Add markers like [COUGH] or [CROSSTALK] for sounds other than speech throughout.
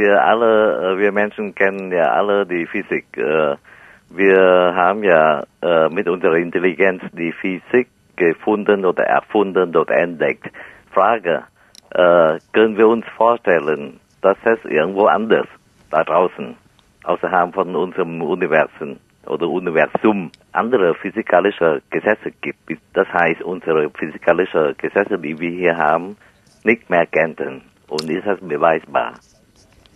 wir alle, äh, wir Menschen kennen ja alle die Physik. Äh, wir haben ja äh, mit unserer Intelligenz die Physik gefunden oder erfunden oder entdeckt. Frage, können wir uns vorstellen, dass es irgendwo anders da draußen, außerhalb von unserem Universum oder Universum, andere physikalische Gesetze gibt? Das heißt, unsere physikalischen Gesetze, die wir hier haben, nicht mehr gelten. Und ist das beweisbar?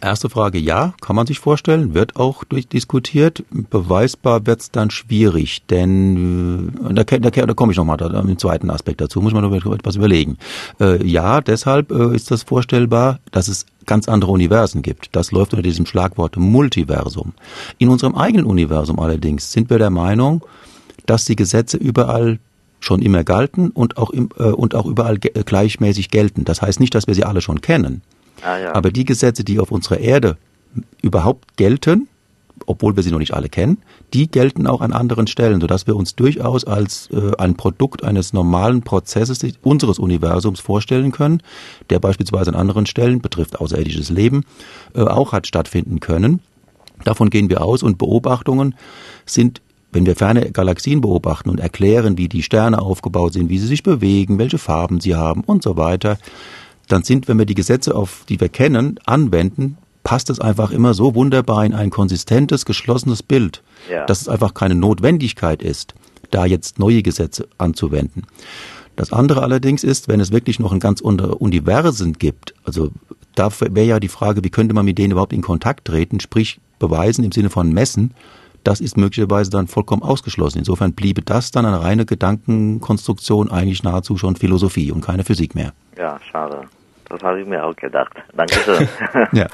Erste Frage, ja, kann man sich vorstellen, wird auch durchdiskutiert. Beweisbar wird es dann schwierig, denn äh, da, da, da komme ich nochmal im zweiten Aspekt dazu, muss man noch etwas überlegen. Äh, ja, deshalb äh, ist das vorstellbar, dass es ganz andere Universen gibt. Das läuft unter diesem Schlagwort Multiversum. In unserem eigenen Universum allerdings sind wir der Meinung, dass die Gesetze überall schon immer galten und auch, im, äh, und auch überall gleichmäßig gelten. Das heißt nicht, dass wir sie alle schon kennen. Ah. Aber die Gesetze, die auf unserer Erde überhaupt gelten, obwohl wir sie noch nicht alle kennen, die gelten auch an anderen Stellen, sodass wir uns durchaus als äh, ein Produkt eines normalen Prozesses unseres Universums vorstellen können, der beispielsweise an anderen Stellen, betrifft außerirdisches Leben, äh, auch hat stattfinden können. Davon gehen wir aus und Beobachtungen sind wenn wir ferne Galaxien beobachten und erklären, wie die Sterne aufgebaut sind, wie sie sich bewegen, welche Farben sie haben und so weiter, dann sind, wenn wir die Gesetze, auf die wir kennen, anwenden, passt es einfach immer so wunderbar in ein konsistentes, geschlossenes Bild, ja. dass es einfach keine Notwendigkeit ist, da jetzt neue Gesetze anzuwenden. Das andere allerdings ist, wenn es wirklich noch ein ganz Universen gibt, also da wäre ja die Frage, wie könnte man mit denen überhaupt in Kontakt treten, sprich beweisen im Sinne von messen, das ist möglicherweise dann vollkommen ausgeschlossen. Insofern bliebe das dann eine reine Gedankenkonstruktion, eigentlich nahezu schon Philosophie und keine Physik mehr. Ja, schade. Das habe ich mir auch gedacht. Dankeschön. [LAUGHS] [LAUGHS] ja.